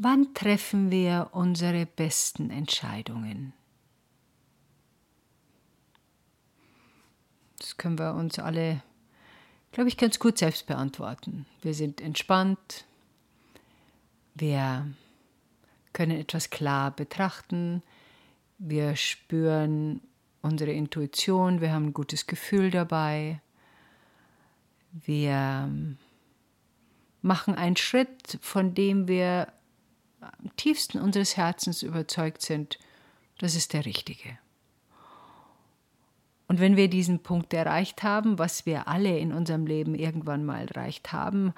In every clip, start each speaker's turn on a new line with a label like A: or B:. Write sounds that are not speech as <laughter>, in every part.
A: Wann treffen wir unsere besten Entscheidungen? Das können wir uns alle, glaube ich, ganz gut selbst beantworten. Wir sind entspannt, wir können etwas klar betrachten, wir spüren unsere Intuition, wir haben ein gutes Gefühl dabei, wir machen einen Schritt, von dem wir am tiefsten unseres Herzens überzeugt sind, das ist der richtige. Und wenn wir diesen Punkt erreicht haben, was wir alle in unserem Leben irgendwann mal erreicht haben,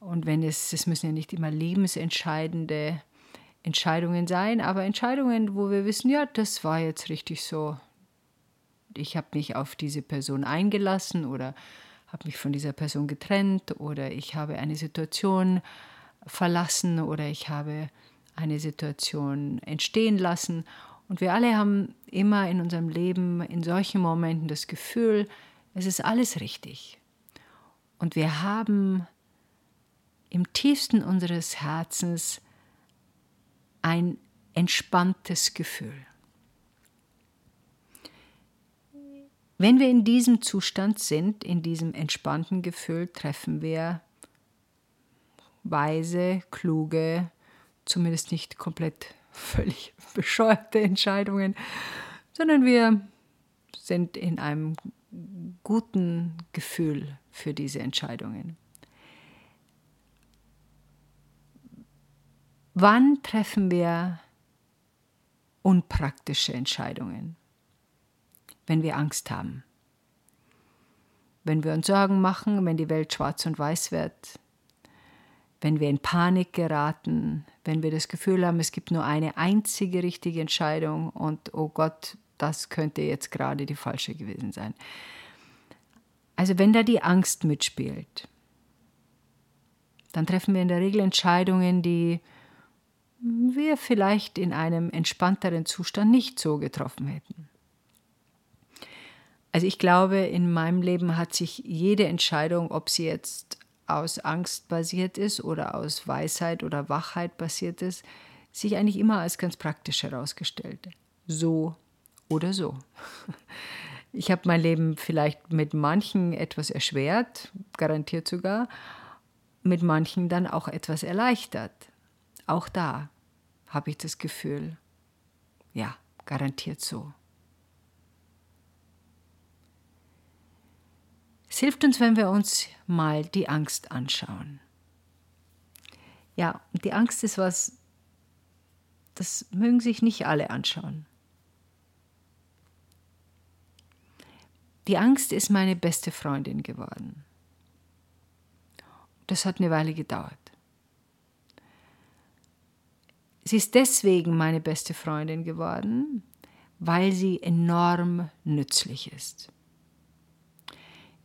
A: und wenn es, es müssen ja nicht immer lebensentscheidende Entscheidungen sein, aber Entscheidungen, wo wir wissen, ja, das war jetzt richtig so. Ich habe mich auf diese Person eingelassen oder habe mich von dieser Person getrennt oder ich habe eine Situation verlassen oder ich habe eine Situation entstehen lassen. Und wir alle haben immer in unserem Leben in solchen Momenten das Gefühl, es ist alles richtig. Und wir haben im tiefsten unseres Herzens ein entspanntes Gefühl. Wenn wir in diesem Zustand sind, in diesem entspannten Gefühl, treffen wir weise, kluge, zumindest nicht komplett <laughs> völlig bescheuerte Entscheidungen, sondern wir sind in einem guten Gefühl für diese Entscheidungen. Wann treffen wir unpraktische Entscheidungen? Wenn wir Angst haben. Wenn wir uns Sorgen machen, wenn die Welt schwarz und weiß wird, wenn wir in Panik geraten, wenn wir das Gefühl haben, es gibt nur eine einzige richtige Entscheidung und oh Gott, das könnte jetzt gerade die falsche gewesen sein. Also wenn da die Angst mitspielt, dann treffen wir in der Regel Entscheidungen, die wir vielleicht in einem entspannteren Zustand nicht so getroffen hätten. Also ich glaube, in meinem Leben hat sich jede Entscheidung, ob sie jetzt aus Angst basiert ist oder aus Weisheit oder Wachheit basiert ist, sich eigentlich immer als ganz praktisch herausgestellt. So oder so. <laughs> Ich habe mein Leben vielleicht mit manchen etwas erschwert, garantiert sogar, mit manchen dann auch etwas erleichtert. Auch da habe ich das Gefühl, ja, garantiert so. Es hilft uns, wenn wir uns mal die Angst anschauen. Ja, die Angst ist was, das mögen sich nicht alle anschauen. Die Angst ist meine beste Freundin geworden. Das hat eine Weile gedauert. Sie ist deswegen meine beste Freundin geworden, weil sie enorm nützlich ist.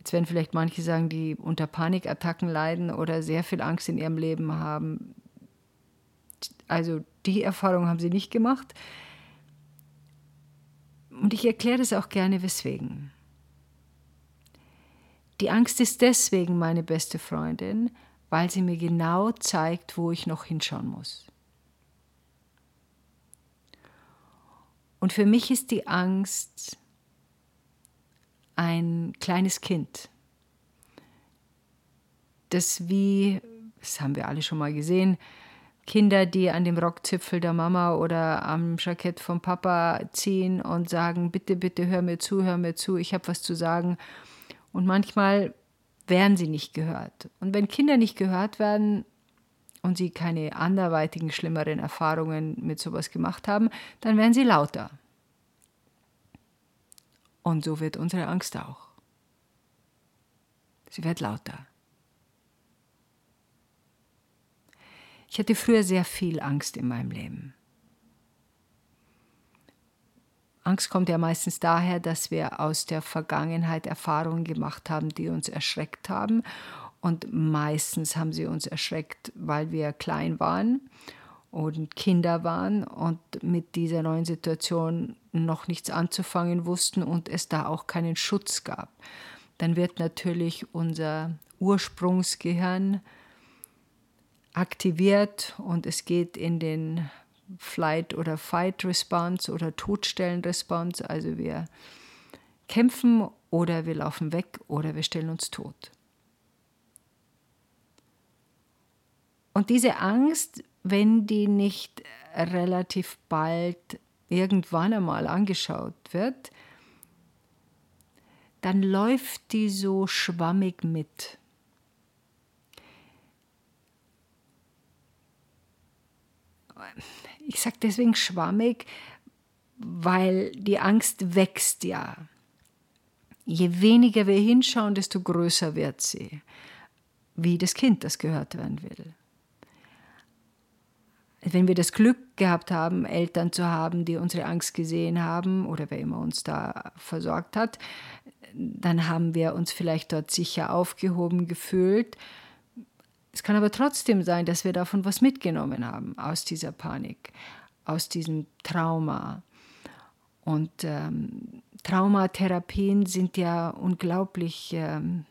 A: Jetzt werden vielleicht manche sagen, die unter Panikattacken leiden oder sehr viel Angst in ihrem Leben haben. Also die Erfahrung haben sie nicht gemacht. Und ich erkläre das auch gerne, weswegen. Die Angst ist deswegen meine beste Freundin, weil sie mir genau zeigt, wo ich noch hinschauen muss. Und für mich ist die Angst ein kleines Kind, das wie, das haben wir alle schon mal gesehen, Kinder, die an dem Rockzipfel der Mama oder am Jackett vom Papa ziehen und sagen, bitte, bitte, hör mir zu, hör mir zu, ich habe was zu sagen. Und manchmal werden sie nicht gehört. Und wenn Kinder nicht gehört werden und sie keine anderweitigen, schlimmeren Erfahrungen mit sowas gemacht haben, dann werden sie lauter. Und so wird unsere Angst auch. Sie wird lauter. Ich hatte früher sehr viel Angst in meinem Leben. Angst kommt ja meistens daher, dass wir aus der Vergangenheit Erfahrungen gemacht haben, die uns erschreckt haben. Und meistens haben sie uns erschreckt, weil wir klein waren und Kinder waren und mit dieser neuen Situation noch nichts anzufangen wussten und es da auch keinen Schutz gab. Dann wird natürlich unser Ursprungsgehirn aktiviert und es geht in den Flight- oder Fight-Response oder Todstellen-Response. Also wir kämpfen oder wir laufen weg oder wir stellen uns tot. Und diese Angst, wenn die nicht relativ bald irgendwann einmal angeschaut wird, dann läuft die so schwammig mit. Ich sage deswegen schwammig, weil die Angst wächst ja. Je weniger wir hinschauen, desto größer wird sie, wie das Kind, das gehört werden will. Wenn wir das Glück gehabt haben, Eltern zu haben, die unsere Angst gesehen haben oder wer immer uns da versorgt hat, dann haben wir uns vielleicht dort sicher aufgehoben gefühlt. Es kann aber trotzdem sein, dass wir davon was mitgenommen haben, aus dieser Panik, aus diesem Trauma. Und ähm, Traumatherapien sind ja unglaublich ähm,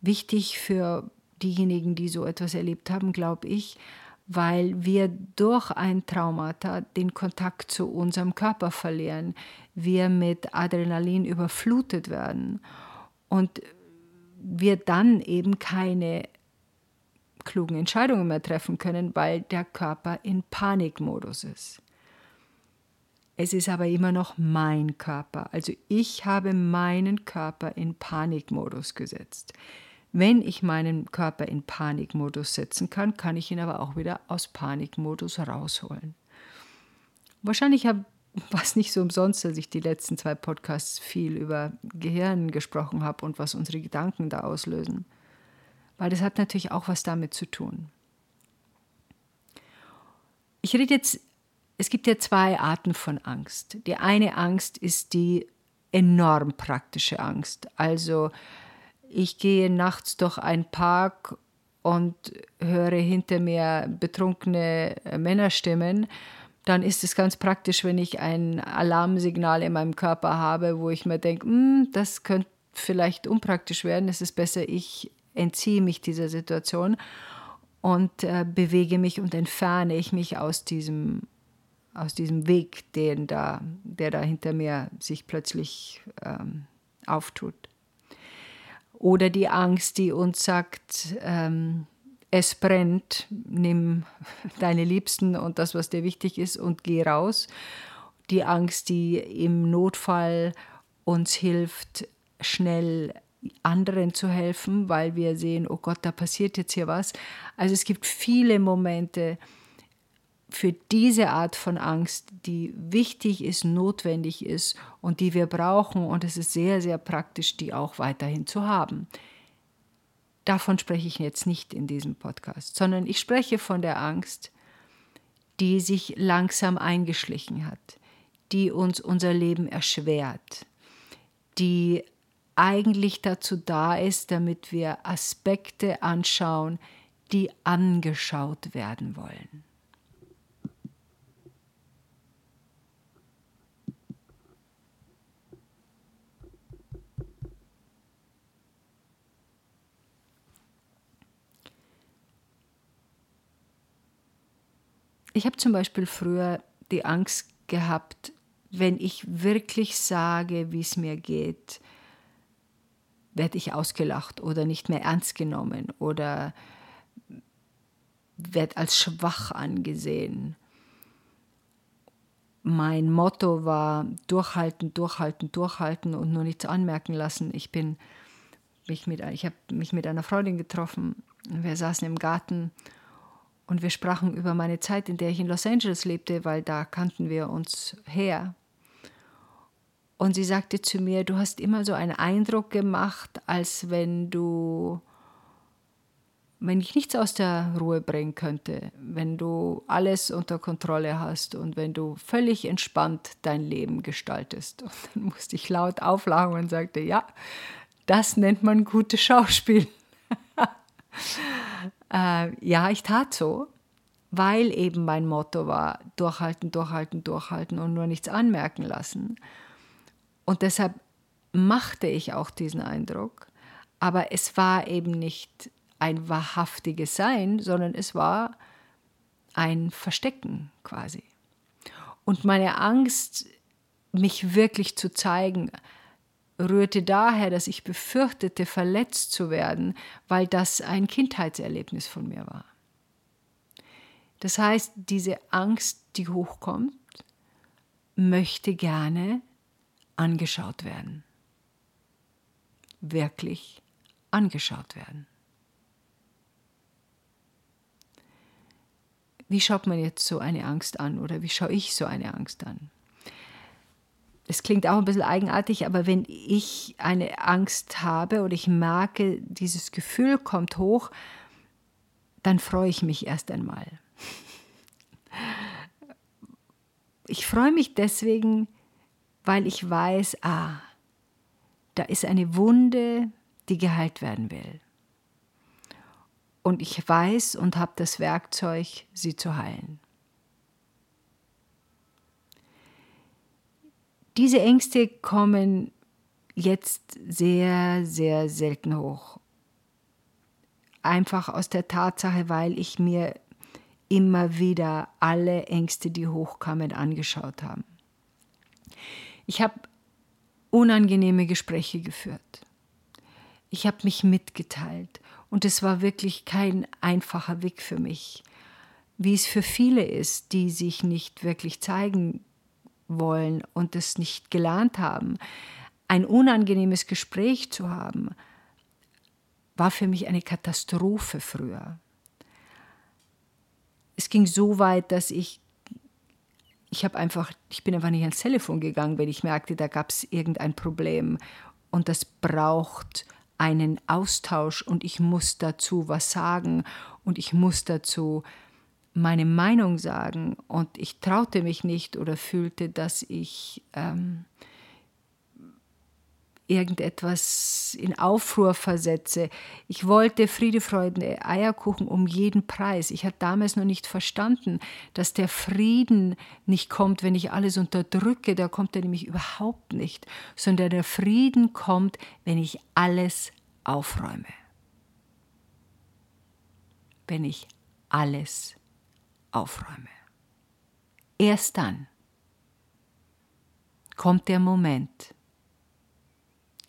A: wichtig für diejenigen, die so etwas erlebt haben, glaube ich, weil wir durch ein Traumata den Kontakt zu unserem Körper verlieren, wir mit Adrenalin überflutet werden und wir dann eben keine klugen Entscheidungen mehr treffen können, weil der Körper in Panikmodus ist. Es ist aber immer noch mein Körper. Also ich habe meinen Körper in Panikmodus gesetzt. Wenn ich meinen Körper in Panikmodus setzen kann, kann ich ihn aber auch wieder aus Panikmodus rausholen. Wahrscheinlich <laughs> war es nicht so umsonst, dass ich die letzten zwei Podcasts viel über Gehirn gesprochen habe und was unsere Gedanken da auslösen. Weil das hat natürlich auch was damit zu tun. Ich rede jetzt es gibt ja zwei Arten von Angst. Die eine Angst ist die enorm praktische Angst. Also ich gehe nachts durch einen Park und höre hinter mir betrunkene Männerstimmen, dann ist es ganz praktisch, wenn ich ein Alarmsignal in meinem Körper habe, wo ich mir denke, hm, das könnte vielleicht unpraktisch werden, es ist besser, ich entziehe mich dieser Situation und äh, bewege mich und entferne ich mich aus diesem aus diesem Weg, den da, der da hinter mir sich plötzlich ähm, auftut. Oder die Angst, die uns sagt, ähm, es brennt, nimm deine Liebsten und das, was dir wichtig ist, und geh raus. Die Angst, die im Notfall uns hilft, schnell anderen zu helfen, weil wir sehen, oh Gott, da passiert jetzt hier was. Also es gibt viele Momente, für diese Art von Angst, die wichtig ist, notwendig ist und die wir brauchen. Und es ist sehr, sehr praktisch, die auch weiterhin zu haben. Davon spreche ich jetzt nicht in diesem Podcast, sondern ich spreche von der Angst, die sich langsam eingeschlichen hat, die uns unser Leben erschwert, die eigentlich dazu da ist, damit wir Aspekte anschauen, die angeschaut werden wollen. Ich habe zum Beispiel früher die Angst gehabt, wenn ich wirklich sage, wie es mir geht, werde ich ausgelacht oder nicht mehr ernst genommen oder werde als schwach angesehen. Mein Motto war durchhalten, durchhalten, durchhalten und nur nichts anmerken lassen. Ich bin mich mit, ich habe mich mit einer Freundin getroffen. Wir saßen im Garten und wir sprachen über meine Zeit, in der ich in Los Angeles lebte, weil da kannten wir uns her. Und sie sagte zu mir, du hast immer so einen Eindruck gemacht, als wenn du, wenn ich nichts aus der Ruhe bringen könnte, wenn du alles unter Kontrolle hast und wenn du völlig entspannt dein Leben gestaltest. Und dann musste ich laut auflachen und sagte, ja, das nennt man gutes Schauspiel. Äh, ja, ich tat so, weil eben mein Motto war, durchhalten, durchhalten, durchhalten und nur nichts anmerken lassen. Und deshalb machte ich auch diesen Eindruck, aber es war eben nicht ein wahrhaftiges Sein, sondern es war ein Verstecken quasi. Und meine Angst, mich wirklich zu zeigen, rührte daher, dass ich befürchtete, verletzt zu werden, weil das ein Kindheitserlebnis von mir war. Das heißt, diese Angst, die hochkommt, möchte gerne angeschaut werden. Wirklich angeschaut werden. Wie schaut man jetzt so eine Angst an oder wie schaue ich so eine Angst an? Es klingt auch ein bisschen eigenartig, aber wenn ich eine Angst habe oder ich merke, dieses Gefühl kommt hoch, dann freue ich mich erst einmal. Ich freue mich deswegen, weil ich weiß, ah, da ist eine Wunde, die geheilt werden will. Und ich weiß und habe das Werkzeug, sie zu heilen. Diese Ängste kommen jetzt sehr, sehr selten hoch. Einfach aus der Tatsache, weil ich mir immer wieder alle Ängste, die hochkamen, angeschaut habe. Ich habe unangenehme Gespräche geführt. Ich habe mich mitgeteilt und es war wirklich kein einfacher Weg für mich, wie es für viele ist, die sich nicht wirklich zeigen wollen und es nicht gelernt haben. Ein unangenehmes Gespräch zu haben, war für mich eine Katastrophe früher. Es ging so weit, dass ich ich habe einfach, ich bin einfach nicht ans Telefon gegangen, wenn ich merkte, da gab es irgendein Problem und das braucht einen Austausch und ich muss dazu was sagen und ich muss dazu meine Meinung sagen und ich traute mich nicht oder fühlte, dass ich ähm, irgendetwas in Aufruhr versetze. Ich wollte Friede, Freude, Eierkuchen um jeden Preis. Ich hatte damals noch nicht verstanden, dass der Frieden nicht kommt, wenn ich alles unterdrücke. Da kommt er nämlich überhaupt nicht, sondern der Frieden kommt, wenn ich alles aufräume. Wenn ich alles aufräume. Erst dann kommt der Moment,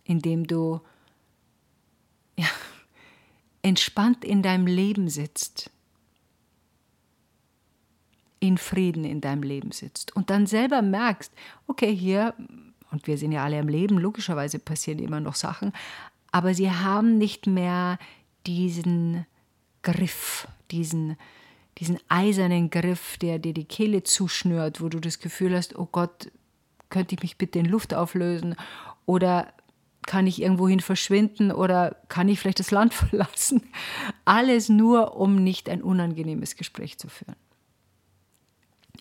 A: in dem du ja, entspannt in deinem Leben sitzt, in Frieden in deinem Leben sitzt und dann selber merkst, okay, hier, und wir sind ja alle im Leben, logischerweise passieren immer noch Sachen, aber sie haben nicht mehr diesen Griff, diesen, diesen eisernen Griff, der dir die Kehle zuschnürt, wo du das Gefühl hast, oh Gott, könnte ich mich bitte in Luft auflösen oder kann ich irgendwohin verschwinden oder kann ich vielleicht das Land <laughs> verlassen? Alles nur, um nicht ein unangenehmes Gespräch zu führen.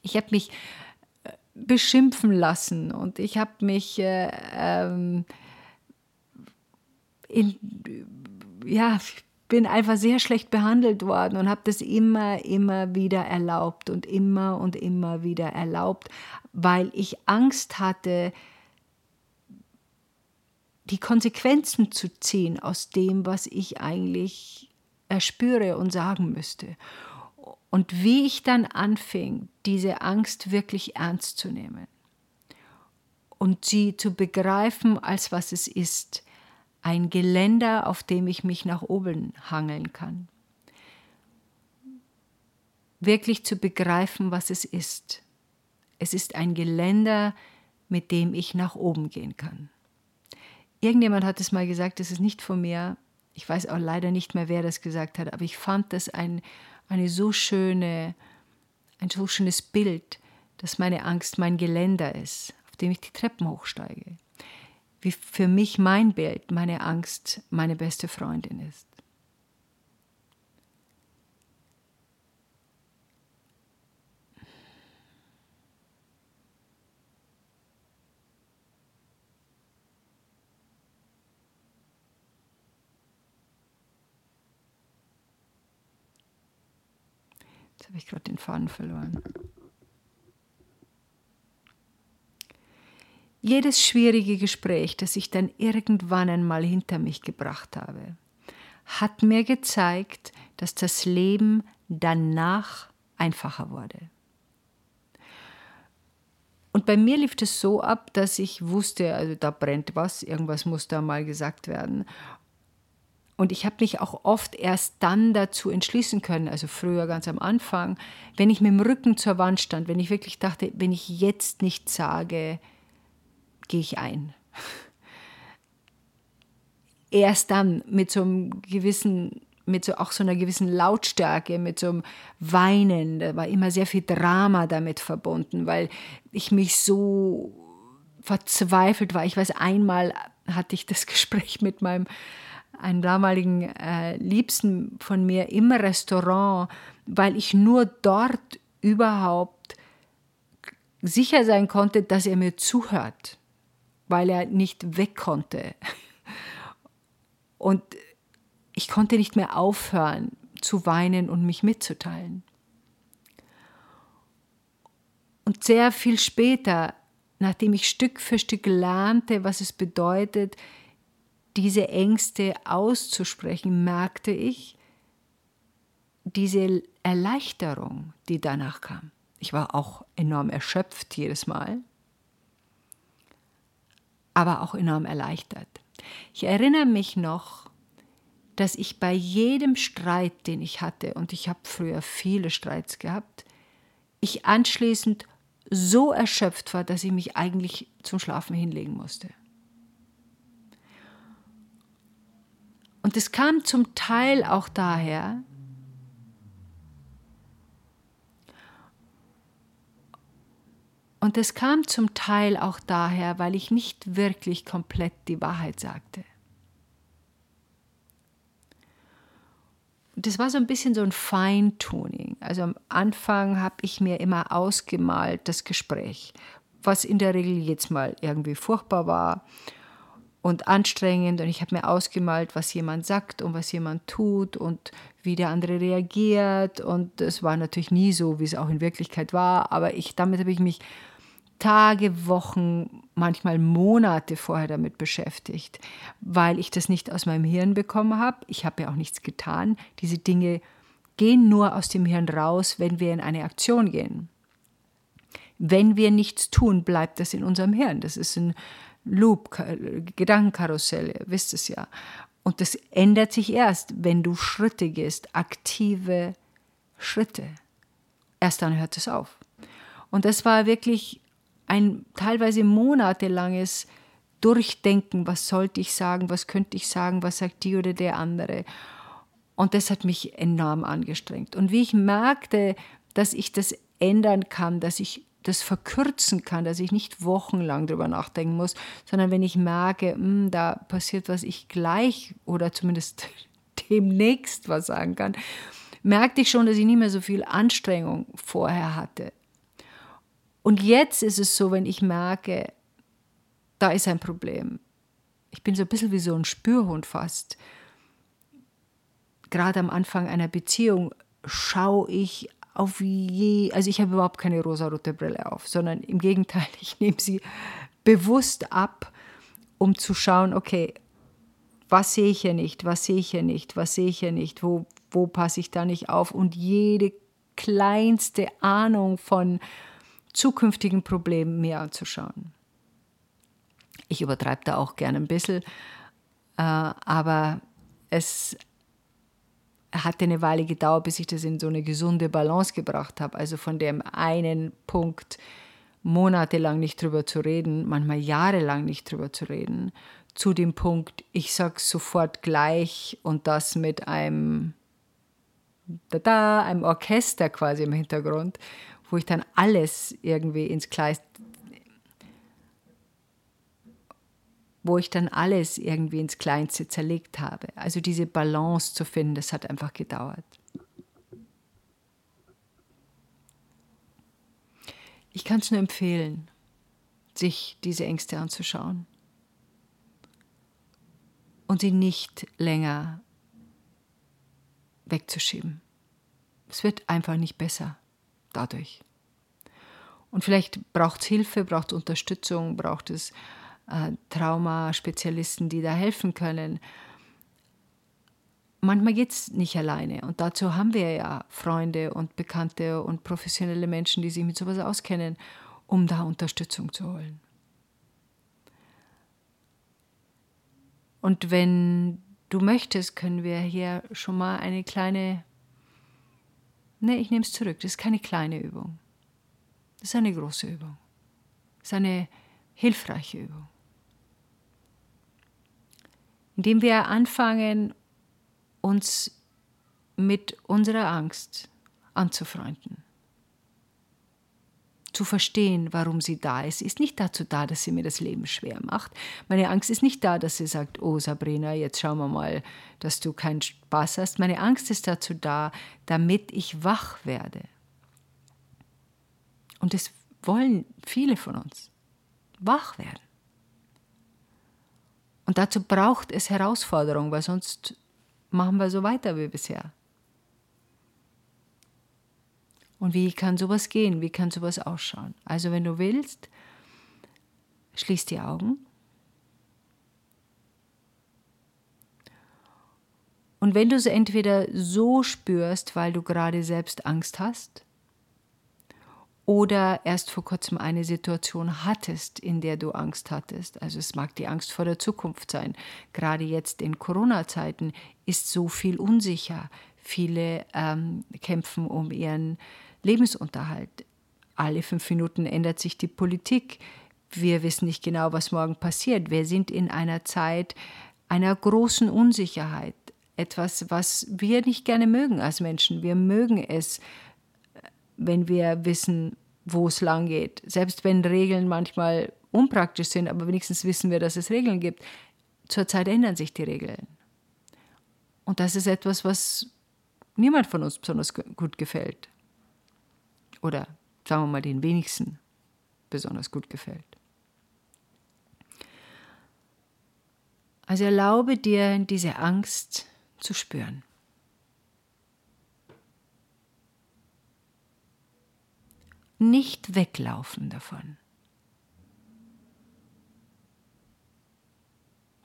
A: Ich habe mich äh, beschimpfen lassen und ich habe mich äh, ähm, in, ja, bin einfach sehr schlecht behandelt worden und habe das immer, immer wieder erlaubt und immer und immer wieder erlaubt, weil ich Angst hatte, die Konsequenzen zu ziehen aus dem, was ich eigentlich erspüre und sagen müsste. Und wie ich dann anfing, diese Angst wirklich ernst zu nehmen und sie zu begreifen, als was es ist, ein Geländer, auf dem ich mich nach oben hangeln kann. Wirklich zu begreifen, was es ist. Es ist ein Geländer, mit dem ich nach oben gehen kann. Irgendjemand hat es mal gesagt, das ist nicht von mir. Ich weiß auch leider nicht mehr, wer das gesagt hat, aber ich fand das ein, eine so schöne, ein so schönes Bild, dass meine Angst mein Geländer ist, auf dem ich die Treppen hochsteige wie für mich mein Bild, meine Angst, meine beste Freundin ist. Jetzt habe ich gerade den Faden verloren. Jedes schwierige Gespräch, das ich dann irgendwann einmal hinter mich gebracht habe, hat mir gezeigt, dass das Leben danach einfacher wurde. Und bei mir lief es so ab, dass ich wusste, also da brennt was, irgendwas muss da mal gesagt werden. Und ich habe mich auch oft erst dann dazu entschließen können, also früher ganz am Anfang, wenn ich mit dem Rücken zur Wand stand, wenn ich wirklich dachte, wenn ich jetzt nicht sage, gehe ich ein. Erst dann mit so einem gewissen mit so auch so einer gewissen Lautstärke, mit so einem Weinen. Da war immer sehr viel Drama damit verbunden, weil ich mich so verzweifelt war. Ich weiß, einmal hatte ich das <laughs> Gespräch mit meinem einem damaligen äh, Liebsten von mir im Restaurant, weil ich nur dort überhaupt sicher sein konnte, dass er mir zuhört, weil er nicht weg konnte. Und ich konnte nicht mehr aufhören zu weinen und mich mitzuteilen. Und sehr viel später, nachdem ich Stück für Stück lernte, was es bedeutet, diese Ängste auszusprechen, merkte ich diese Erleichterung, die danach kam. Ich war auch enorm erschöpft jedes Mal, aber auch enorm erleichtert. Ich erinnere mich noch, dass ich bei jedem Streit, den ich hatte, und ich habe früher viele Streits gehabt, ich anschließend so erschöpft war, dass ich mich eigentlich zum Schlafen hinlegen musste. Und es kam zum Teil auch daher, und es kam zum Teil auch daher, weil ich nicht wirklich komplett die Wahrheit sagte. das war so ein bisschen so ein Feintuning. Also am Anfang habe ich mir immer ausgemalt das Gespräch, was in der Regel jetzt mal irgendwie furchtbar war und anstrengend. Und ich habe mir ausgemalt, was jemand sagt und was jemand tut und wie der andere reagiert. Und es war natürlich nie so, wie es auch in Wirklichkeit war. Aber ich, damit habe ich mich Tage, Wochen, manchmal Monate vorher damit beschäftigt, weil ich das nicht aus meinem Hirn bekommen habe. Ich habe ja auch nichts getan. Diese Dinge gehen nur aus dem Hirn raus, wenn wir in eine Aktion gehen. Wenn wir nichts tun, bleibt das in unserem Hirn. Das ist ein Loop, Gedankenkarussell, ihr wisst es ja. Und das ändert sich erst, wenn du Schritte gehst, aktive Schritte. Erst dann hört es auf. Und das war wirklich ein teilweise monatelanges Durchdenken, was sollte ich sagen, was könnte ich sagen, was sagt die oder der andere. Und das hat mich enorm angestrengt. Und wie ich merkte, dass ich das ändern kann, dass ich das verkürzen kann, dass ich nicht wochenlang darüber nachdenken muss, sondern wenn ich merke, mh, hm, da passiert was, ich gleich oder zumindest <laughs> demnächst was sagen kann, merkte ich schon, dass ich nicht mehr so viel Anstrengung vorher hatte. Und jetzt ist es so, wenn ich merke, da ist ein Problem. Ich bin so ein bisschen wie so ein Spürhund fast. Gerade am Anfang einer Beziehung schaue ich auf je, also ich habe überhaupt keine rosarote Brille auf, sondern im Gegenteil, <laughs> ich nehme sie bewusst ab, um zu schauen, okay, was sehe ich hier nicht, was sehe ich hier nicht, was sehe ich hier nicht, wo, wo passe ich da nicht auf und jede kleinste Ahnung von zukünftigen Problemen mir anzuschauen. Ich übertreibe da auch gerne ein bisschen, äh, aber es hatte eine Weile gedauert, bis ich das in so eine gesunde Balance gebracht habe. Also von dem einen Punkt monatelang nicht drüber zu reden, manchmal jahrelang nicht drüber zu reden, zu dem Punkt, ich sage sofort gleich und das mit einem, da, einem Orchester quasi im Hintergrund wo ich dann alles irgendwie ins Gleis, wo ich dann alles irgendwie ins Kleinste zerlegt habe. Also diese Balance zu finden, das hat einfach gedauert. Ich kann es nur empfehlen, sich diese Ängste anzuschauen und sie nicht länger wegzuschieben. Es wird einfach nicht besser dadurch. Und vielleicht braucht es Hilfe, braucht es Unterstützung, braucht es äh, Traumaspezialisten, die da helfen können. manchmal geht es nicht alleine. Und dazu haben wir ja Freunde und Bekannte und professionelle Menschen, die sich mit sowas auskennen, um da Unterstützung zu holen. Und wenn du möchtest, können wir hier schon mal eine kleine, ne, ich nehme es zurück, das ist keine kleine Übung. Das ist eine große Übung. Das ist eine hilfreiche Übung. Indem wir anfangen, uns mit unserer Angst anzufreunden. Zu verstehen, warum sie da ist. Ist nicht dazu da, dass sie mir das Leben schwer macht. Meine Angst ist nicht da, dass sie sagt, oh Sabrina, jetzt schauen wir mal, dass du keinen Spaß hast. Meine Angst ist dazu da, damit ich wach werde. Und das wollen viele von uns. Wach werden. Und dazu braucht es Herausforderung, weil sonst machen wir so weiter wie bisher. Und wie kann sowas gehen? Wie kann sowas ausschauen? Also wenn du willst, schließ die Augen. Und wenn du es entweder so spürst, weil du gerade selbst Angst hast, oder erst vor kurzem eine Situation hattest, in der du Angst hattest. Also es mag die Angst vor der Zukunft sein. Gerade jetzt in Corona-Zeiten ist so viel unsicher. Viele ähm, kämpfen um ihren Lebensunterhalt. Alle fünf Minuten ändert sich die Politik. Wir wissen nicht genau, was morgen passiert. Wir sind in einer Zeit einer großen Unsicherheit. Etwas, was wir nicht gerne mögen als Menschen. Wir mögen es, wenn wir wissen, wo es lang geht. Selbst wenn Regeln manchmal unpraktisch sind, aber wenigstens wissen wir, dass es Regeln gibt. Zurzeit ändern sich die Regeln. Und das ist etwas, was niemand von uns besonders gut gefällt. Oder sagen wir mal den wenigsten besonders gut gefällt. Also erlaube dir diese Angst zu spüren. nicht weglaufen davon.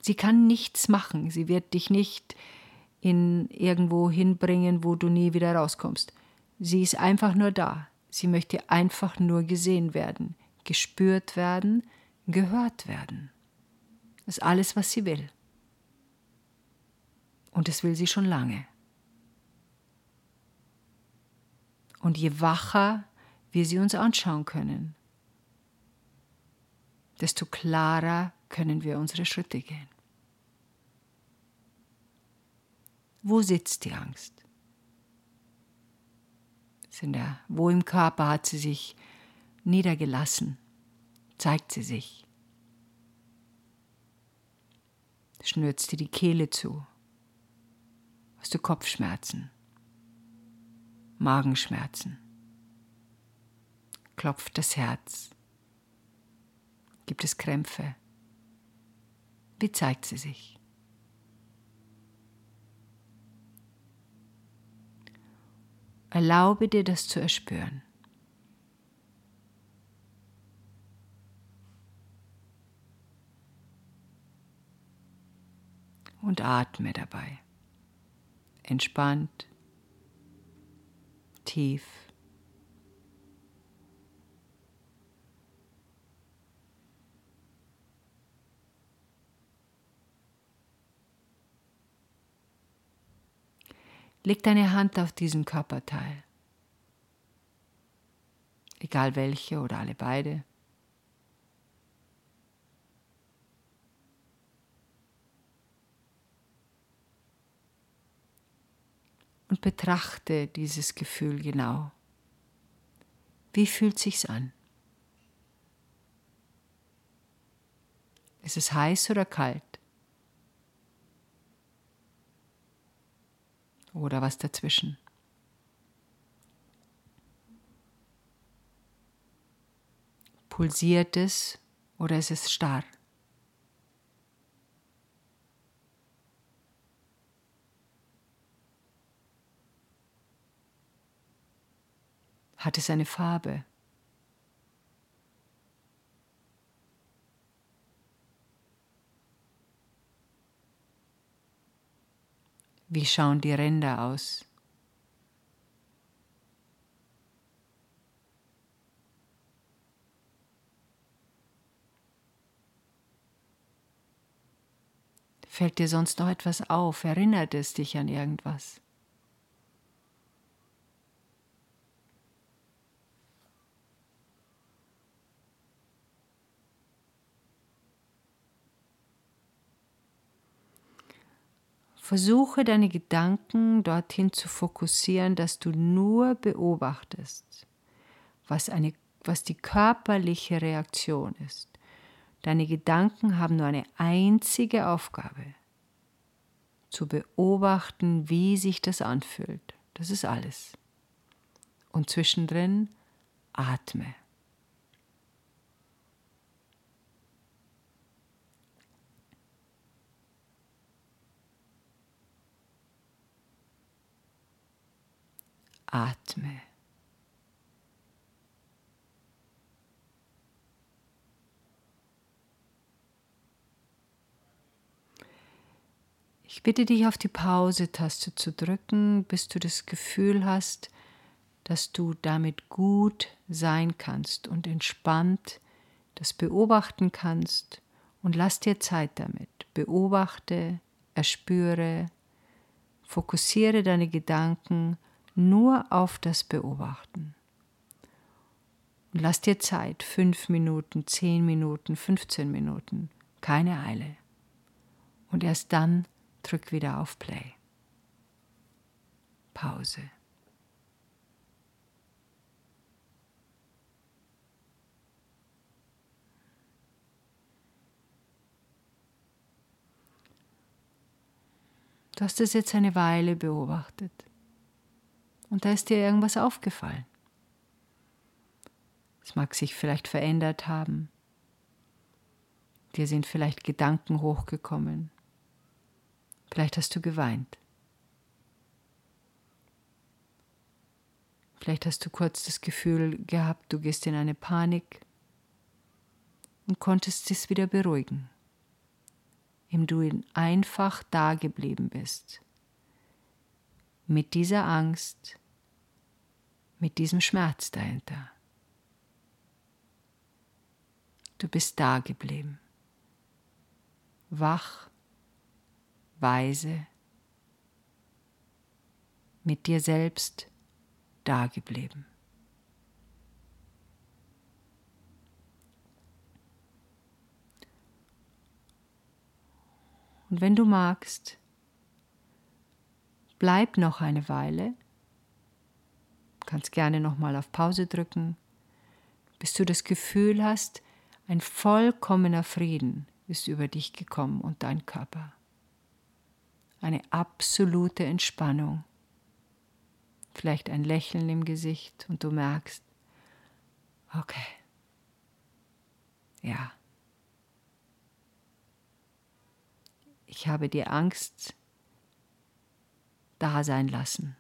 A: Sie kann nichts machen, sie wird dich nicht in irgendwo hinbringen, wo du nie wieder rauskommst. Sie ist einfach nur da. Sie möchte einfach nur gesehen werden, gespürt werden, gehört werden. Das ist alles, was sie will. Und das will sie schon lange. Und je wacher wir sie uns anschauen können, desto klarer können wir unsere Schritte gehen. Wo sitzt die Angst? Der, wo im Körper hat sie sich niedergelassen? Zeigt sie sich? Schnürzt dir die Kehle zu? Hast du Kopfschmerzen? Magenschmerzen? Klopft das Herz? Gibt es Krämpfe? Wie zeigt sie sich? Erlaube dir das zu erspüren. Und atme dabei. Entspannt, tief. Leg deine Hand auf diesen Körperteil, egal welche oder alle beide. Und betrachte dieses Gefühl genau. Wie fühlt sich's an? Ist es heiß oder kalt? Oder was dazwischen. Pulsiert es oder ist es starr? Hat es eine Farbe? Wie schauen die Ränder aus? Fällt dir sonst noch etwas auf? Erinnert es dich an irgendwas? Versuche deine Gedanken dorthin zu fokussieren, dass du nur beobachtest, was, eine, was die körperliche Reaktion ist. Deine Gedanken haben nur eine einzige Aufgabe, zu beobachten, wie sich das anfühlt. Das ist alles. Und zwischendrin atme. Atme. Ich bitte dich auf die Pause-Taste zu drücken, bis du das Gefühl hast, dass du damit gut sein kannst und entspannt das beobachten kannst und lass dir Zeit damit. Beobachte, erspüre, fokussiere deine Gedanken nur auf das Beobachten. Und lass dir Zeit, fünf Minuten, zehn Minuten, 15 Minuten, keine Eile. Und erst dann drück wieder auf Play. Pause. Du hast es jetzt eine Weile beobachtet. Und da ist dir irgendwas aufgefallen. Es mag sich vielleicht verändert haben. Dir sind vielleicht Gedanken hochgekommen. Vielleicht hast du geweint. Vielleicht hast du kurz das Gefühl gehabt, du gehst in eine Panik und konntest es wieder beruhigen, indem du einfach da geblieben bist mit dieser Angst, mit diesem Schmerz dahinter. Du bist da geblieben, wach, weise, mit dir selbst da geblieben. Und wenn du magst, Bleib noch eine Weile. Kannst gerne nochmal auf Pause drücken, bis du das Gefühl hast, ein vollkommener Frieden ist über dich gekommen und dein Körper. Eine absolute Entspannung. Vielleicht ein Lächeln im Gesicht und du merkst, okay, ja, ich habe die Angst da sein lassen.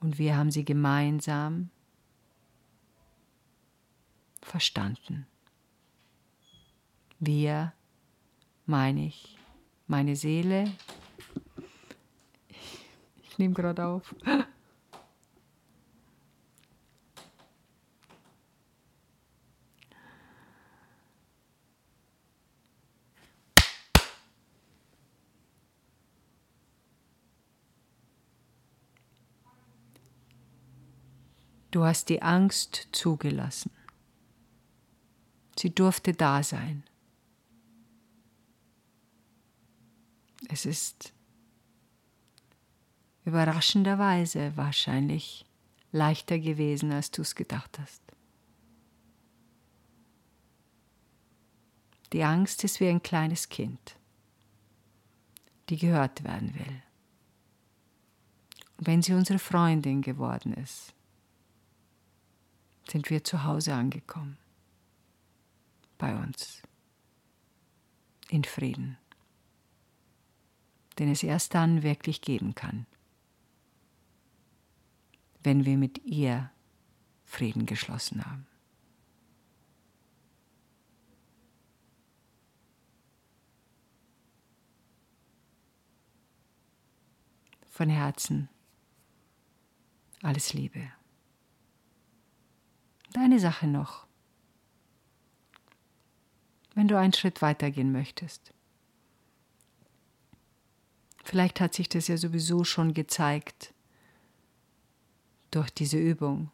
A: Und wir haben sie gemeinsam verstanden. Wir, meine ich, meine Seele. Ich, ich nehme gerade auf. Du hast die Angst zugelassen. Sie durfte da sein. Es ist überraschenderweise wahrscheinlich leichter gewesen, als du es gedacht hast. Die Angst ist wie ein kleines Kind, die gehört werden will. Und wenn sie unsere Freundin geworden ist, sind wir zu Hause angekommen. Bei uns. In Frieden. Den es erst dann wirklich geben kann, wenn wir mit ihr Frieden geschlossen haben. von Herzen alles Liebe. Deine Sache noch, wenn du einen Schritt weitergehen möchtest. Vielleicht hat sich das ja sowieso schon gezeigt durch diese Übung.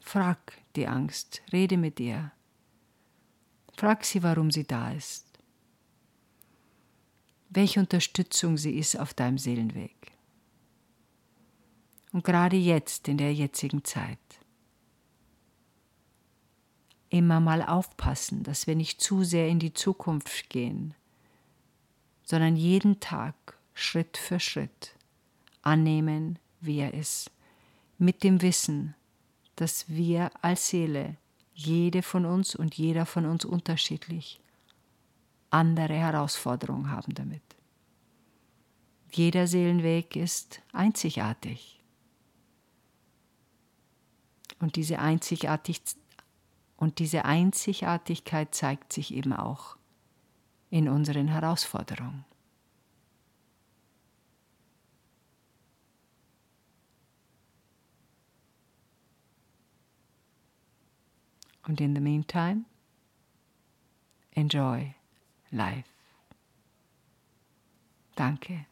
A: Frag die Angst, rede mit ihr. Frag sie, warum sie da ist. Welche Unterstützung sie ist auf deinem Seelenweg. Und gerade jetzt, in der jetzigen Zeit. Immer mal aufpassen, dass wir nicht zu sehr in die Zukunft gehen, sondern jeden Tag Schritt für Schritt annehmen, wie er ist, mit dem Wissen, dass wir als Seele, jede von uns und jeder von uns unterschiedlich, andere Herausforderungen haben damit. Jeder Seelenweg ist einzigartig. Und diese, Einzigartig und diese Einzigartigkeit zeigt sich eben auch in unseren Herausforderungen. Und in the meantime, enjoy life. Danke.